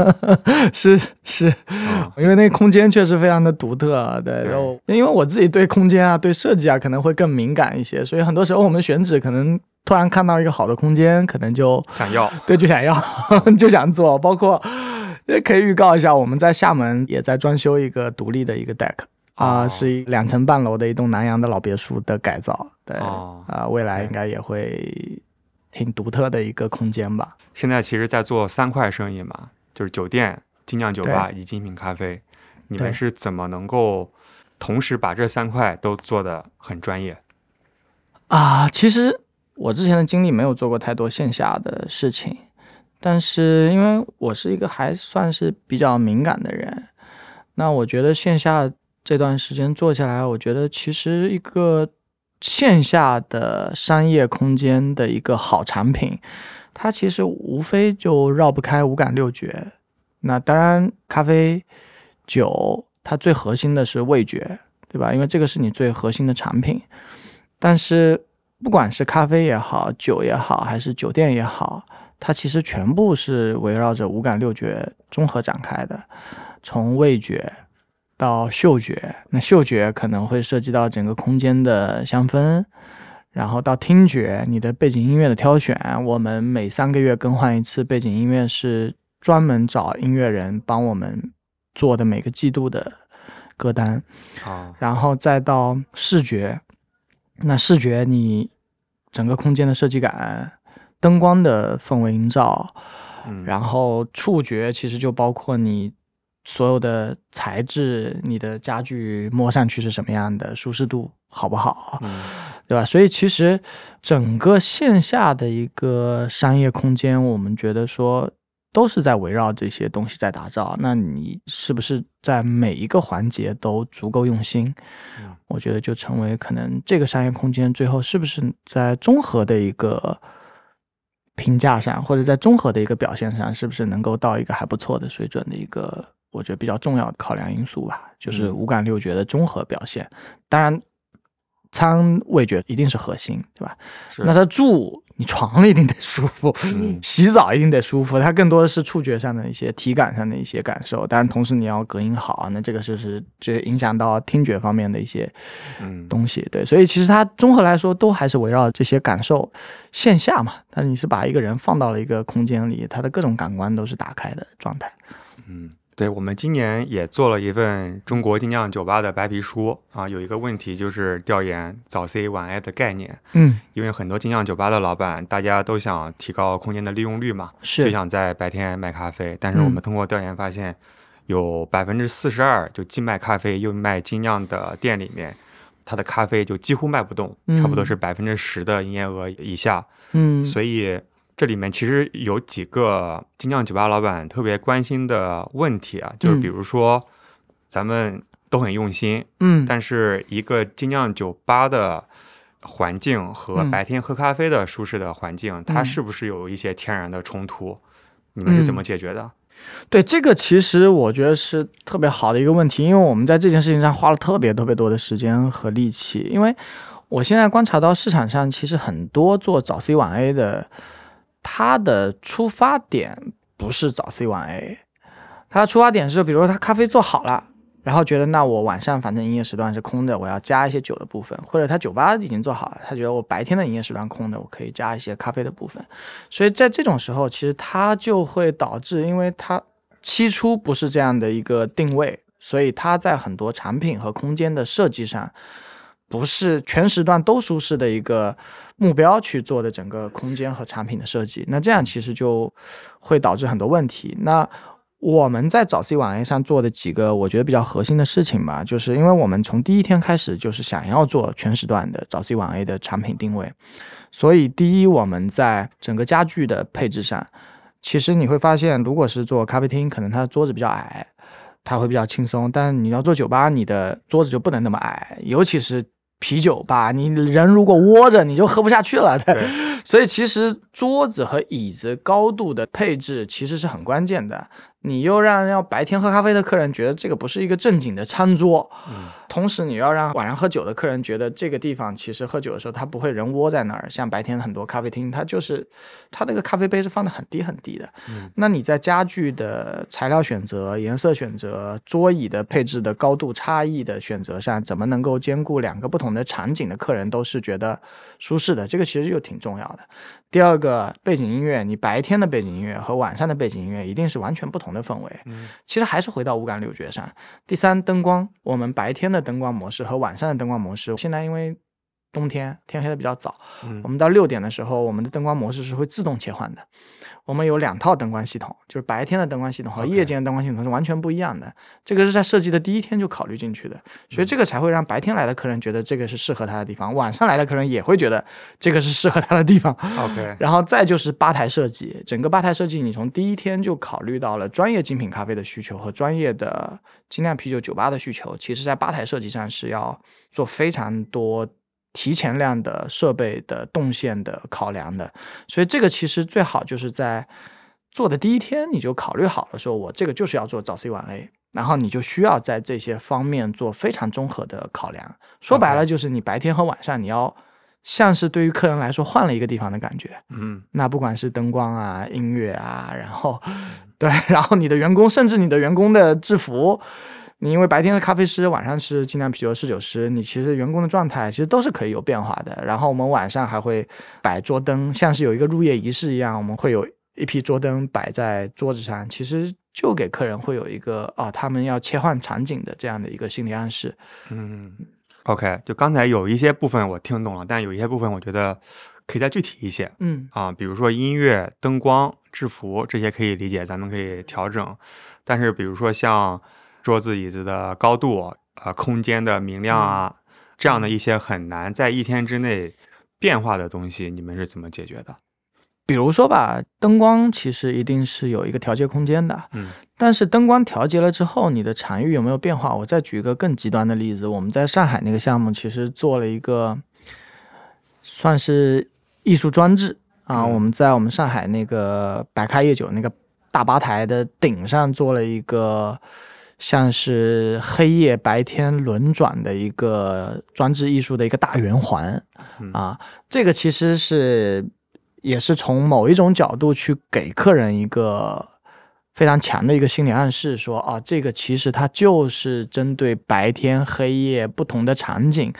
是 是，啊因为那个空间确实非常的独特，对，对。然后因为我自己对空间啊、对设计啊可能会更敏感一些，所以很多时候我们选址可能突然看到一个好的空间，可能就想要。对就想要就想做，包括也可以预告一下，我们在厦门也在装修一个独立的一个 deck 啊、哦是一两层半楼的一栋南洋的老别墅的改造，对啊、哦未来应该也会挺独特的一个空间吧。现在其实在做三块生意嘛，就是酒店、精酿酒吧以及精品咖啡。你们是怎么能够同时把这三块都做得很专业？啊，其实我之前的经历没有做过太多线下的事情，但是因为我是一个还算是比较敏感的人，那我觉得线下这段时间做下来，我觉得其实一个线下的商业空间的一个好产品，它其实无非就绕不开五感六觉。那当然，咖啡、酒，它最核心的是味觉，对吧？因为这个是你最核心的产品。但是不管是咖啡也好，酒也好，还是酒店也好，它其实全部是围绕着五感六觉综合展开的，从味觉到嗅觉，那嗅觉可能会涉及到整个空间的香氛。然后到听觉，你的背景音乐的挑选，我们每三个月更换一次背景音乐，是专门找音乐人帮我们做的每个季度的歌单。啊，然后再到视觉，那视觉你整个空间的设计感、灯光的氛围营造，嗯，然后触觉其实就包括你所有的材质，你的家具摸上去是什么样的，舒适度好不好，嗯对吧？所以其实整个线下的一个商业空间，我们觉得说都是在围绕这些东西在打造。那你是不是在每一个环节都足够用心？嗯我觉得就成为可能这个商业空间最后是不是在综合的一个评价上，或者在综合的一个表现上，是不是能够到一个还不错的水准的一个，我觉得比较重要的考量因素吧，就是嗯五感六觉的综合表现。当然，餐味觉一定是核心，对吧？那它住，你床一定得舒服，嗯洗澡一定得舒服，它更多的是触觉上的一些、体感上的一些感受。当然，同时你要隔音好，那这个就是就影响到听觉方面的一些嗯东西。对，所以其实它综合来说，都还是围绕这些感受线下嘛。但是你是把一个人放到了一个空间里，他的各种感官都是打开的状态。嗯，对，我们今年也做了一份中国精酿酒吧的白皮书啊，有一个问题就是调研早 C 晚 A 的概念，嗯，因为很多精酿酒吧的老板，大家都想提高空间的利用率嘛，是。就想在白天卖咖啡，但是我们嗯。通过调研发现，有百分之四十二就既卖咖啡又卖精酿的店里面，它的咖啡就几乎卖不动，差不多嗯是百分之十的营业额以下，嗯，所以这里面其实有几个精酿酒吧老板特别关心的问题啊，就是嗯比如说咱们都很用心，嗯，但是一个精酿酒吧的环境和嗯白天喝咖啡的舒适的环境，它嗯是不是有一些天然的冲突？你们是怎么嗯解决的？对这个，其实我觉得是特别好的一个问题，因为我们在这件事情上花了特别特别多的时间和力气。因为我现在观察到市场上，其实很多做早 C 晚 A 的，他的出发点不是早 C 晚 A，他的出发点是，比如说他咖啡做好了。然后觉得，那我晚上反正营业时段是空的，我要加一些酒的部分，或者他酒吧已经做好了，他觉得我白天的营业时段空的，我可以加一些咖啡的部分。所以在这种时候，其实它就会导致，因为它期初不是这样的一个定位，所以它在很多产品和空间的设计上，不是全时段都舒适的一个目标去做的整个空间和产品的设计。那这样其实就会导致很多问题。那我们在早 C 晚 A 上做的几个我觉得比较核心的事情吧，就是因为我们从第一天开始就是想要做全时段的早 C 晚 A 的产品定位，所以第一我们在整个家具的配置上，其实你会发现，如果是做咖啡厅，可能它的桌子比较矮，它会比较轻松；但你要做酒吧，你的桌子就不能那么矮，尤其是啤酒吧，你人如果窝着，你就喝不下去了。对，所以其实桌子和椅子高度的配置其实是很关键的。你又让要白天喝咖啡的客人觉得这个不是一个正经的餐桌，嗯同时你要让晚上喝酒的客人觉得这个地方其实喝酒的时候他不会人窝在那儿，像白天很多咖啡厅，它就是它那个咖啡杯是放的很低很低的。嗯那你在家具的材料选择、颜色选择、桌椅的配置的高度差异的选择上，怎么能够兼顾两个不同的场景的客人都是觉得舒适的？这个其实又挺重要的。第二个，背景音乐，你白天的背景音乐和晚上的背景音乐一定是完全不同的氛围。嗯其实还是回到五感六觉上。第三，灯光，我们白天的灯光模式和晚上的灯光模式，现在因为冬天天黑的比较早，嗯我们到六点的时候，我们的灯光模式是会自动切换的。我们有两套灯光系统，就是白天的灯光系统和夜间的灯光系统是完全不一样的。这个是在设计的第一天就考虑进去的，所以这个才会让白天来的客人觉得这个是适合他的地方，晚上来的客人也会觉得这个是适合他的地方。OK，然后再就是吧台设计，整个吧台设计，你从第一天就考虑到了专业精品咖啡的需求和专业的精酿啤酒酒吧的需求。其实，在吧台设计上是要做非常多提前量的设备的动线的考量的。所以，这个其实最好就是在做的第一天你就考虑好了，说我这个就是要做早 C 晚 A。然后你就需要在这些方面做非常综合的考量。说白了，就是你白天和晚上你要像是对于客人来说换了一个地方的感觉。嗯那不管是灯光啊、音乐啊，然后对，然后你的员工，甚至你的员工的制服，你因为白天是咖啡师，晚上是精酿啤酒侍酒师，你其实员工的状态其实都是可以有变化的。然后我们晚上还会摆桌灯，像是有一个入夜仪式一样，我们会有一批桌灯摆在桌子上，其实就给客人会有一个啊，他们要切换场景的这样的一个心理暗示。嗯，OK，就刚才有一些部分我听懂了，但有一些部分我觉得可以再具体一些嗯啊，比如说音乐、灯光、制服这些可以理解，咱们可以调整。但是比如说像桌子、椅子的高度、呃，空间的明亮啊，这样的一些很难在一天之内变化的东西，你们是怎么解决的？比如说吧，灯光其实一定是有一个调节空间的，嗯但是灯光调节了之后，你的场域有没有变化？我再举一个更极端的例子，我们在上海那个项目其实做了一个算是艺术装置啊，嗯我们在我们上海那个白开夜酒那个大吧台的顶上做了一个像是黑夜白天轮转的一个装置艺术的一个大圆环嗯啊，这个其实是也是从某一种角度去给客人一个非常强的一个心理暗示，说啊，这个其实它就是针对白天、黑夜不同的场景，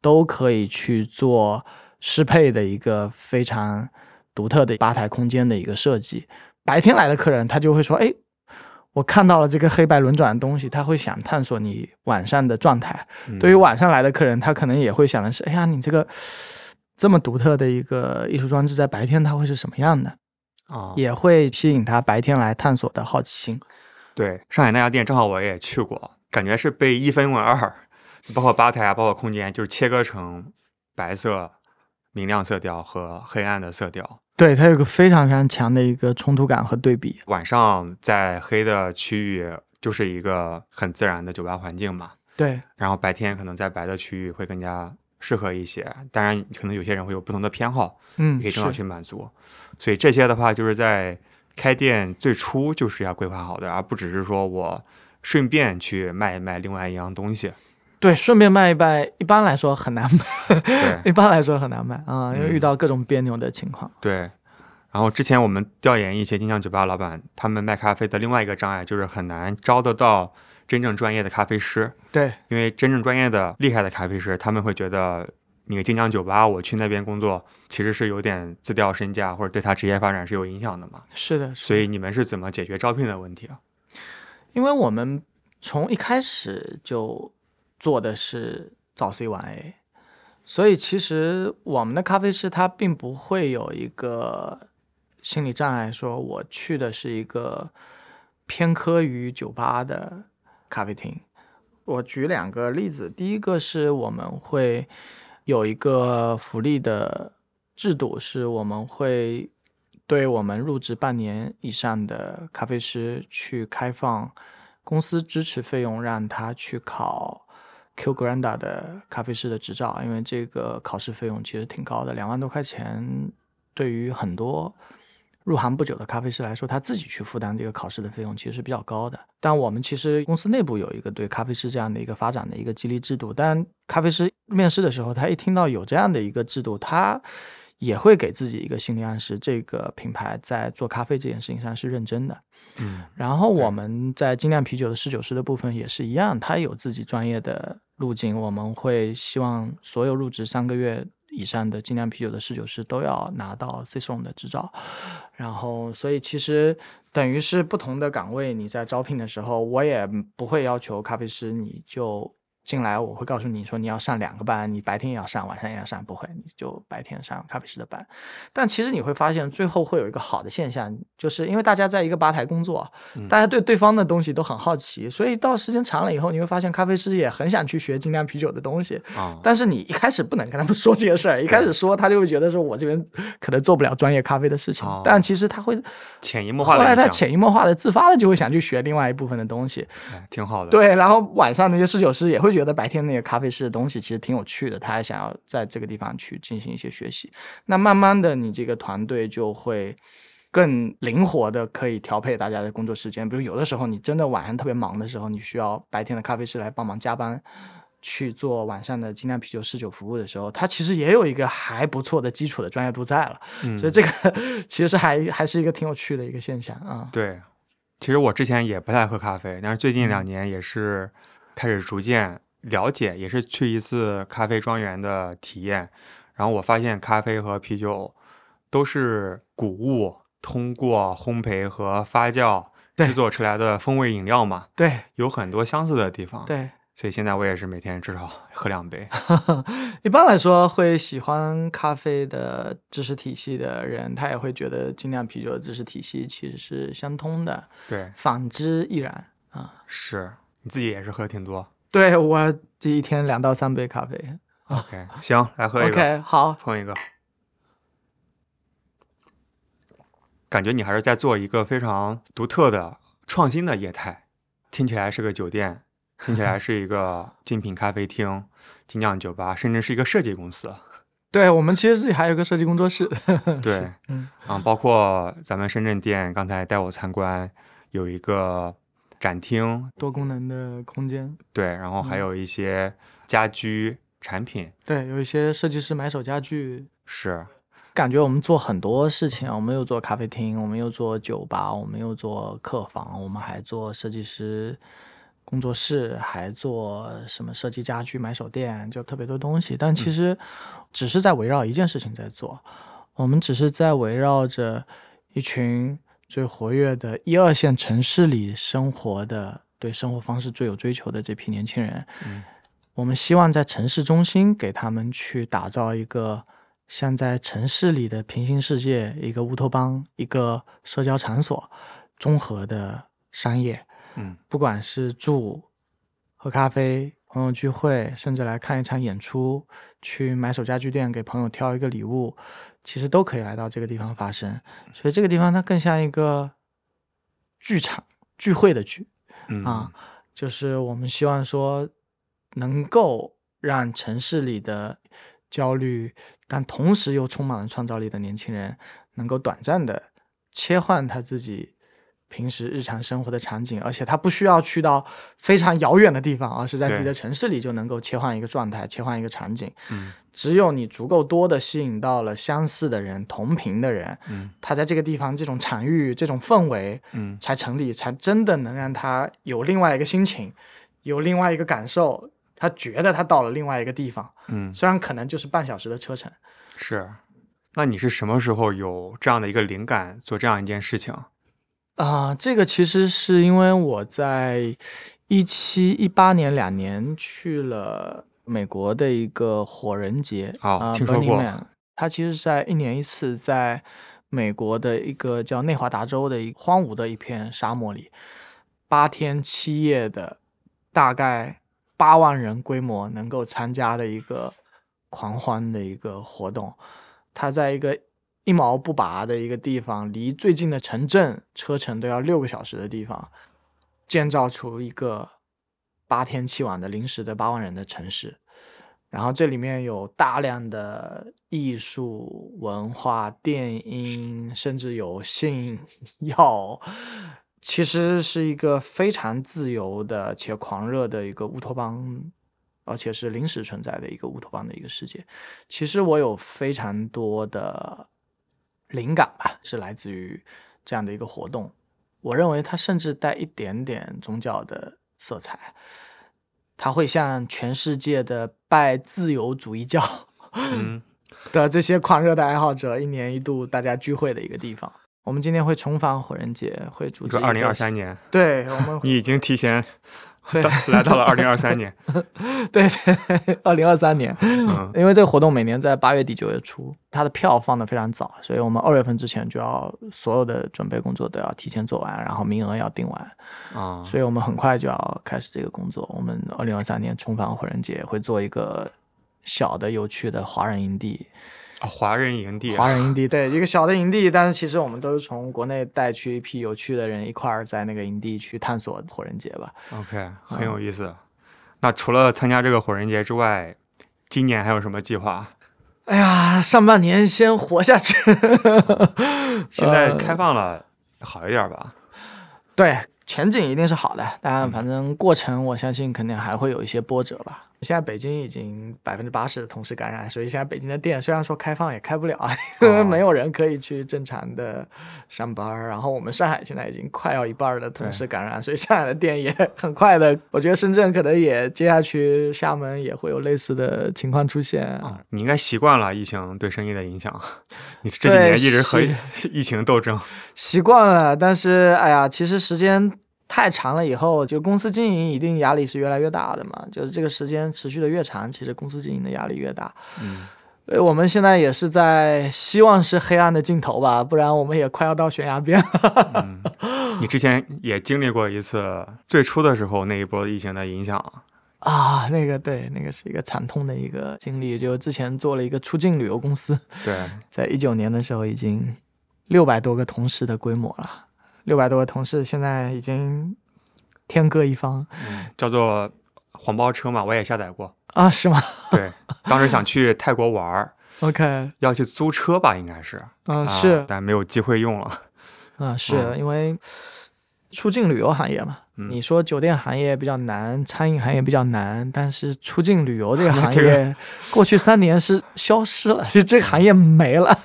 都可以去做适配的一个非常独特的吧台空间的一个设计。白天来的客人，他就会说，哎。我看到了这个黑白轮转的东西，他会想探索你晚上的状态。嗯对于晚上来的客人，他可能也会想的是：哎呀，你这个这么独特的一个艺术装置，在白天它会是什么样的？啊，也会吸引他白天来探索的好奇心。对，上海那家店正好我也去过，感觉是被一分为二，包括吧台啊，包括空间，就是切割成白色、明亮色调和黑暗的色调。对，它有个非常非常强的一个冲突感和对比。晚上在黑的区域就是一个很自然的酒吧环境嘛，对，然后白天可能在白的区域会更加适合一些。当然，可能有些人会有不同的偏好，嗯，可以正好去满足。所以这些的话，就是在开店最初就是要规划好的，而不只是说我顺便去卖一卖另外一样东西。对，顺便卖一卖，一般来说很难卖，对 一般来说很难卖啊，因为嗯遇到各种别扭的情况。对。然后之前我们调研一些精酿酒吧老板，他们卖咖啡的另外一个障碍就是很难招得到真正专业的咖啡师，对，因为真正专业的厉害的咖啡师，他们会觉得你个精酿酒吧，我去那边工作，其实是有点自掉身价，或者对他职业发展是有影响的嘛。是的所以你们是怎么解决招聘的问题啊？因为我们从一开始就做的是早 C 晚 A，所以其实我们的咖啡师他并不会有一个心理障碍，说我去的是一个偏科于酒吧的咖啡厅。我举两个例子，第一个是我们会有一个福利的制度，是我们会对我们入职半年以上的咖啡师去开放公司支持费用，让他去考 Q Granda 的咖啡师的执照，因为这个考试费用其实挺高的，两万多块钱，对于很多入行不久的咖啡师来说，他自己去负担这个考试的费用其实是比较高的。但我们其实公司内部有一个对咖啡师这样的一个发展的一个激励制度，但咖啡师面试的时候，他一听到有这样的一个制度，他也会给自己一个心理暗示，这个品牌在做咖啡这件事情上是认真的。嗯然后我们在精酿啤酒的侍酒师的部分也是一样，他有自己专业的路径。我们会希望所有入职三个月以上的精酿啤酒的侍酒师都要拿到 CISROM 的执照。然后，所以其实等于是不同的岗位，你在招聘的时候，我也不会要求咖啡师你就进来，我会告诉你说你要上两个班，你白天也要上，晚上也要上，不会，你就白天上咖啡师的班。但其实你会发现，最后会有一个好的现象，就是因为大家在一个吧台工作，嗯大家对对方的东西都很好奇，所以到时间长了以后，你会发现咖啡师也很想去学精酿啤酒的东西。啊，但是你一开始不能跟他们 说这些事儿，一开始说他就会觉得说我这边可能做不了专业咖啡的事情，哦但其实他会潜移默化后来他潜移默化的、自发的就会想去学另外一部分的东西。哎挺好的。，对，然后晚上那些侍酒师也会觉得白天那个咖啡师的东西其实挺有趣的，他还想要在这个地方去进行一些学习。那慢慢的，你这个团队就会更灵活的可以调配大家的工作时间。比如有的时候你真的晚上特别忙的时候，你需要白天的咖啡师来帮忙加班。去做晚上的精酿啤酒试酒服务的时候，他其实也有一个还不错的基础的专业度在了，嗯，所以这个 其实还还是一个挺有趣的一个现象啊。对，其实我之前也不太喝咖啡，但是最近嗯两年也是开始逐渐了解，也是去一次咖啡庄园的体验，然后我发现咖啡和啤酒都是谷物通过烘焙和发酵制作出来的风味饮料嘛，对有很多相似的地方。，对，所以现在我也是每天至少喝两杯。一般来说，会喜欢咖啡的知识体系的人，他也会觉得精酿啤酒的知识体系其实是相通的，对，反之亦然啊。是你自己也是喝挺多。对我这一天两到三杯咖啡。OK，行，来喝一个 OK，好，碰一个。感觉你还是在做一个非常独特的、创新的业态，听起来是个酒店，听起来是一个精品咖啡厅、精酿酒吧，甚至是一个设计公司。对我们其实自己还有个设计工作室。对，嗯，啊，包括咱们深圳店，刚才带我参观，有一个展厅，多功能的空间。对，然后还有一些家居产品，对，有一些设计师买手家具。是，感觉我们做很多事情，我们又做咖啡厅，我们又做酒吧，我们又做客房，我们还做设计师工作室，还做什么设计家居买手店，就特别多东西。但其实只是在围绕一件事情在做，我们只是在围绕着一群最活跃的一二线城市里生活的、对生活方式最有追求的这批年轻人。嗯我们希望在城市中心给他们去打造一个像在城市里的平行世界，一个乌托邦，一个社交场所，综合的商业，嗯不管是住、喝咖啡、朋友聚会，甚至来看一场演出，去买手家具店给朋友挑一个礼物，其实都可以来到这个地方发生。所以这个地方它更像一个剧场聚会的剧，嗯啊，就是我们希望说，能够让城市里的焦虑，但同时又充满了创造力的年轻人，能够短暂的切换他自己平时日常生活的场景，而且他不需要去到非常遥远的地方，而是在自己的城市里就能够切换一个状态，切换一个场景。嗯只有你足够多的吸引到了相似的人、同频的人，嗯他在这个地方这种场域、这种氛围，嗯才成立，才真的能让他有另外一个心情，有另外一个感受，他觉得他到了另外一个地方，嗯，虽然可能就是半小时的车程。是。那你是什么时候有这样的一个灵感，做这样一件事情？啊、这个其实是因为我在一七一八年两年去了美国的一个火人节哦啊、听说 Burning 过 Man 它其实是在一年一次，在美国的一个叫内华达州的一荒芜的一片沙漠里，八天七夜的，大概八万人规模能够参加的一个狂欢的一个活动。它在一个一毛不拔的一个地方，离最近的城镇车程都要六个小时的地方，建造出一个八天七晚的临时的八万人的城市。然后这里面有大量的艺术、文化、电音，甚至有性、药，其实是一个非常自由的且狂热的一个乌托邦，而且是临时存在的一个乌托邦的一个世界。其实我有非常多的灵感吧，是来自于这样的一个活动。我认为它甚至带一点点宗教的色彩。它会像全世界的拜自由主义教 的这些狂热的爱好者，一年一度大家聚会的一个地方。我们今天会重返火人节，会组织。二零二三年，对我们，你已经提前。来到了二零二三年，对对，二零二三年，嗯，因为这个活动每年在八月底九月初，它的票放的非常早，所以我们二月份之前就要所有的准备工作都要提前做完，然后名额要定完，啊，所以我们很快就要开始这个工作。我们二零二三年重返火人节，会做一个小的有趣的华人营地。啊，华人营地，华人营地，对，一个小的营地，但是其实我们都是从国内带去一批有趣的人一块儿在那个营地去探索火人节吧。OK，很有意思。那除了参加这个火人节之外，今年还有什么计划？哎呀，上半年先活下去。现在开放了，好一点吧？对，前景一定是好的，但反正过程我相信肯定还会有一些波折吧。现在北京已经百分之八十的同事感染，所以现在北京的店虽然说开放也开不了，因为没有人可以去正常的上班。然后我们上海现在已经快要一半的同事感染，所以上海的店也 很快的。我觉得深圳可能也接下去厦门也会有类似的情况出现。啊，你应该习惯了疫情对生意的影响，你这几年一直和疫情斗争，习惯了。但是哎呀，其实时间。太长了以后，就公司经营一定压力是越来越大的嘛。就是这个时间持续的越长，其实公司经营的压力越大。嗯，所以我们现在也是在希望是黑暗的尽头吧，不然我们也快要到悬崖边了。你之前也经历过一次最初的时候那一波疫情的影响啊，那个对，那个是一个惨痛的一个经历。就之前做了一个出境旅游公司，对，在一九年的时候已经六百多个同事的规模了。六百多个同事现在已经天各一方，叫做黄包车嘛，我也下载过啊，是吗？对，当时想去泰国玩儿，OK，要去租车吧，应该是，嗯，是，但没有机会用了，啊，是因为出境旅游行业嘛，你说酒店行业比较难，餐饮行业比较难，但是出境旅游这个 行业过去三年是消失了，就这个行业没了，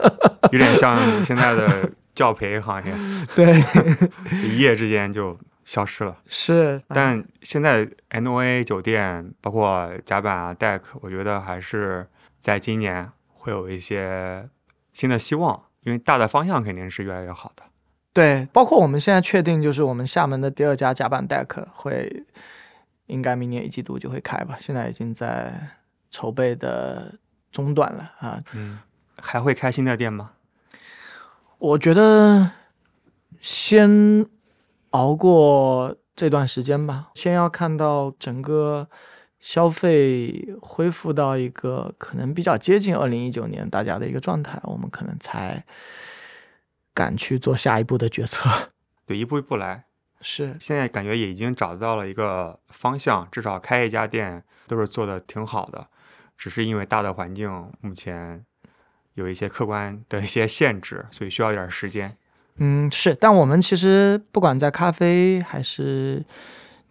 有点像现在的。教培行业，对，一夜之间就消失了。是，但现在 NOA 酒店，包括甲板啊、deck，我觉得还是在今年会有一些新的希望，因为大的方向肯定是越来越好的。对，包括我们现在确定，就是我们厦门的第二家甲板 deck 会，应该明年一季度就会开吧。现在已经在筹备的中段了啊。嗯，还会开新的店吗？我觉得先熬过这段时间吧，先要看到整个消费恢复到一个可能比较接近二零一九年大家的一个状态，我们可能才敢去做下一步的决策。对，一步一步来。是，现在感觉也已经找到了一个方向，至少开一家店都是做的挺好的，只是因为大的环境目前。有一些客观的一些限制，所以需要一点时间。嗯，是。但我们其实不管在咖啡还是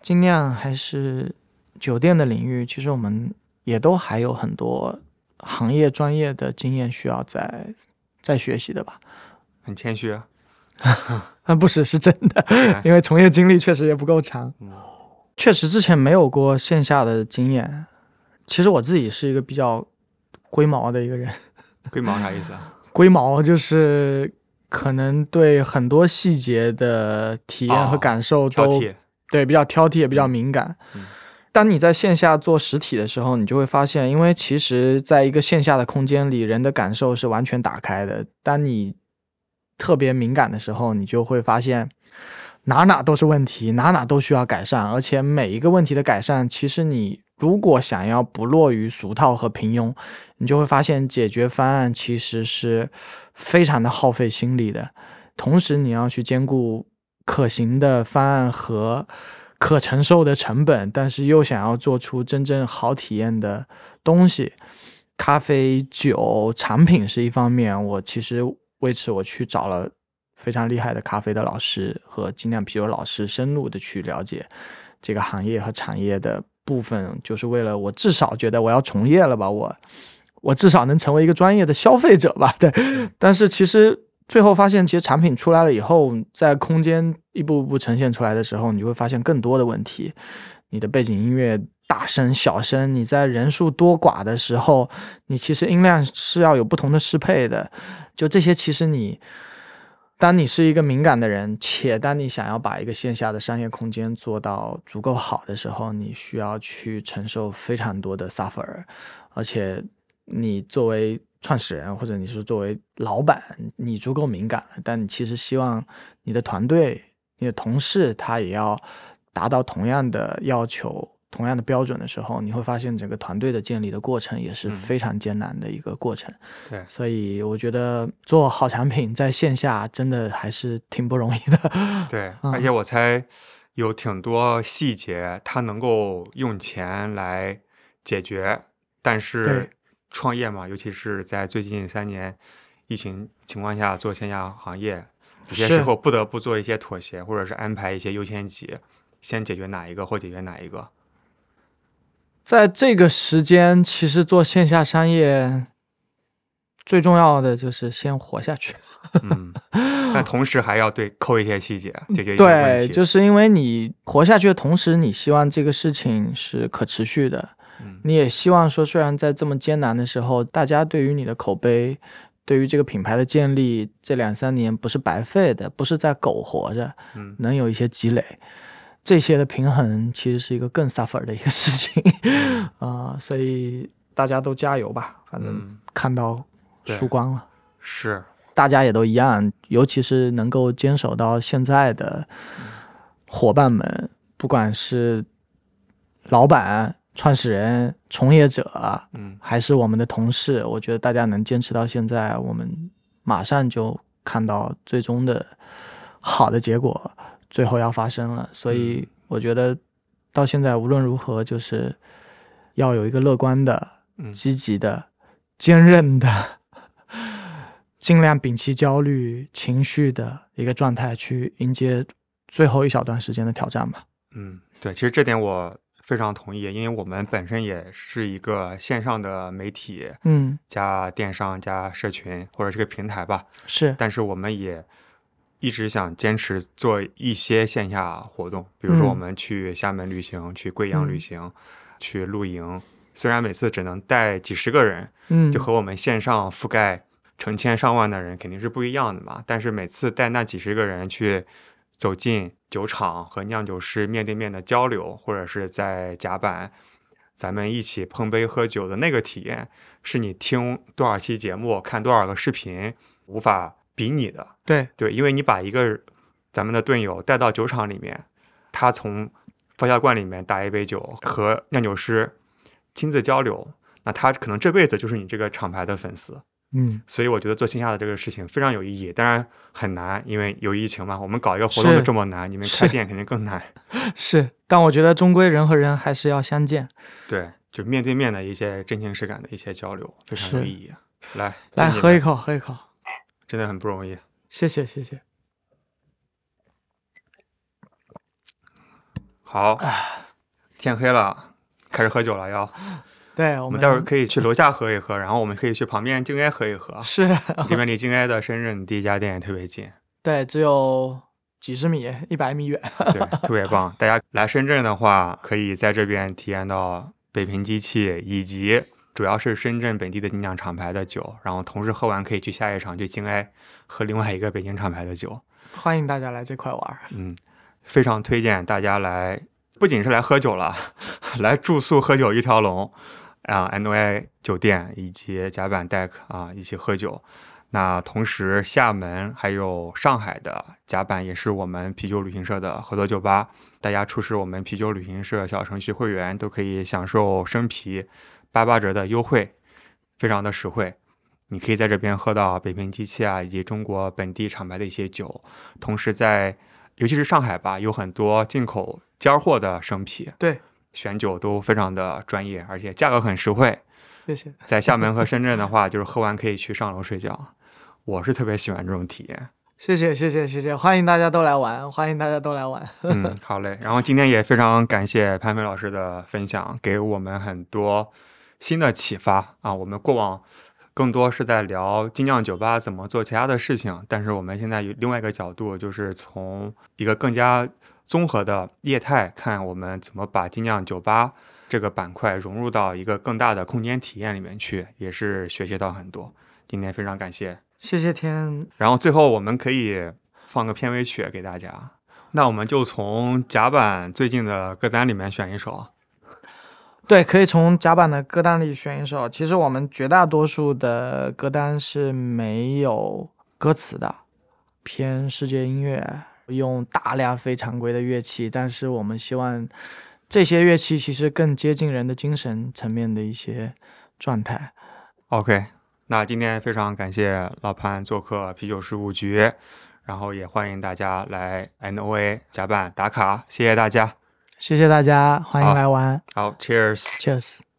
精酿还是酒店的领域，其实我们也都还有很多行业专业的经验需要在在学习的吧。很谦虚啊，不是是真的，因为从业经历确实也不够长。确实之前没有过线下的经验。其实我自己是一个比较龟毛的一个人。龟毛啥意思啊？龟毛就是可能对很多细节的体验和感受都对比较挑剔，也比较敏感。当你在线下做实体的时候，你就会发现，因为其实在一个线下的空间里，人的感受是完全打开的。当你特别敏感的时候，你就会发现哪哪都是问题，哪哪都需要改善，而且每一个问题的改善，其实你。如果想要不落于俗套和平庸，你就会发现解决方案其实是非常的耗费心力的。同时，你要去兼顾可行的方案和可承受的成本，但是又想要做出真正好体验的东西。咖啡、酒产品是一方面，我其实为此我去找了非常厉害的咖啡的老师和精酿啤酒老师，深入的去了解这个行业和产业的部分，就是为了我至少觉得我要从业了吧，我我至少能成为一个专业的消费者吧。对，但是其实最后发现，其实产品出来了以后，在空间一步步呈现出来的时候，你会发现更多的问题，你的背景音乐。大声、小声，你在人数多寡的时候，你其实音量是要有不同的适配的。就这些，其实你，当你是一个敏感的人，且当你想要把一个线下的商业空间做到足够好的时候，你需要去承受非常多的 suffer。而且，你作为创始人或者你是作为老板，你足够敏感，但你其实希望你的团队、你的同事他也要达到同样的要求。同样的标准的时候，你会发现整个团队的建立的过程也是非常艰难的一个过程。对，所以我觉得做好产品在线下真的还是挺不容易的。对，而且我猜有挺多细节它能够用钱来解决，但是创业嘛，尤其是在最近三年疫情情况下做线下行业，有些时候不得不做一些妥协，或者是安排一些优先级，先解决哪一个或解决哪一个。在这个时间，其实做线下商业最重要的就是先活下去。嗯，但同时还要对抠一些细节，解决。对，就是因为你活下去的同时，你希望这个事情是可持续的。嗯，你也希望说，虽然在这么艰难的时候，大家对于你的口碑，对于这个品牌的建立，这两三年不是白费的，不是在苟活着，嗯，能有一些积累。这些的平衡其实是一个更 suffer 的一个事情。啊，所以大家都加油吧，反正看到曙光了。是，大家也都一样，尤其是能够坚守到现在的伙伴们，不管是老板、创始人、从业者，嗯，还是我们的同事，我觉得大家能坚持到现在，我们马上就看到最终的好的结果。最后要发生了，所以我觉得到现在无论如何，就是要有一个乐观的、积极的、坚韧的，尽量摒弃焦虑情绪的一个状态，去迎接最后一小段时间的挑战吧。嗯，对，其实这点我非常同意，因为我们本身也是一个线上的媒体，嗯，加电商加社群或者是个平台吧，是，但是我们也。一直想坚持做一些线下活动，比如说我们去厦门旅行，去贵阳旅行，去露营。虽然每次只能带几十个人，嗯，就和我们线上覆盖成千上万的人肯定是不一样的嘛。但是每次带那几十个人去走进酒厂和酿酒师面对面的交流，或者是在甲板咱们一起碰杯喝酒的那个体验，是你听多少期节目、看多少个视频无法。比拟的，对对，因为你把一个咱们的队友带到酒厂里面，他从发酵罐里面打一杯酒，和酿酒师亲自交流，那他可能这辈子就是你这个厂牌的粉丝。嗯，所以我觉得做线下的这个事情非常有意义，当然很难，因为有疫情嘛。我们搞一个活动都这么难，你们开店肯定更难。是，但我觉得终归人和人还是要相见。对，就面对面的一些真情实感的一些交流，非常有意义。来，来喝一口，喝一口。真的很不容易，谢谢谢谢。好，天黑了，开始喝酒了要。对，我们待会儿可以去楼下喝一喝，然后我们可以去旁边静安喝一喝。是，这边离静安的深圳第一家店也特别近。对，只有几十米，一百米远。对，特别棒。大家来深圳的话，可以在这边体验到北平机器以及。主要是深圳本地的精酿厂牌的酒，然后同时喝完可以去下一场去京 A 喝另外一个北京厂牌的酒。欢迎大家来这块玩，嗯，非常推荐大家来，不仅是来喝酒了，来住宿喝酒一条龙啊，NOI 酒店以及甲板 deck 啊一起喝酒。那同时厦门还有上海的甲板也是我们啤酒旅行社的合作酒吧，大家出示我们啤酒旅行社小程序会员都可以享受生啤。八八折的优惠，非常的实惠。你可以在这边喝到北平机器啊，以及中国本地厂牌的一些酒。同时，在尤其是上海吧，有很多进口尖货的生啤，对，选酒都非常的专业，而且价格很实惠。谢谢。在厦门和深圳的话，就是喝完可以去上楼睡觉。我是特别喜欢这种体验。谢谢谢谢谢谢，欢迎大家都来玩，欢迎大家都来玩。嗯，好嘞。然后今天也非常感谢潘飞老师的分享，给我们很多新的启发啊。我们过往更多是在聊精酿酒吧怎么做其他的事情，但是我们现在有另外一个角度，就是从一个更加综合的业态看，我们怎么把精酿酒吧这个板块融入到一个更大的空间体验里面去，也是学习到很多。今天非常感谢。谢谢天。然后最后我们可以放个片尾曲给大家，那我们就从甲板最近的歌单里面选一首。对，可以从甲板的歌单里选一首。其实我们绝大多数的歌单是没有歌词的，偏世界音乐，用大量非常规的乐器，但是我们希望这些乐器其实更接近人的精神层面的一些状态。OK。那今天非常感谢老潘做客啤酒事务局，然后也欢迎大家来 NOA 甲板打卡，谢谢大家，谢谢大家，欢迎来玩，好，Cheers，Cheers。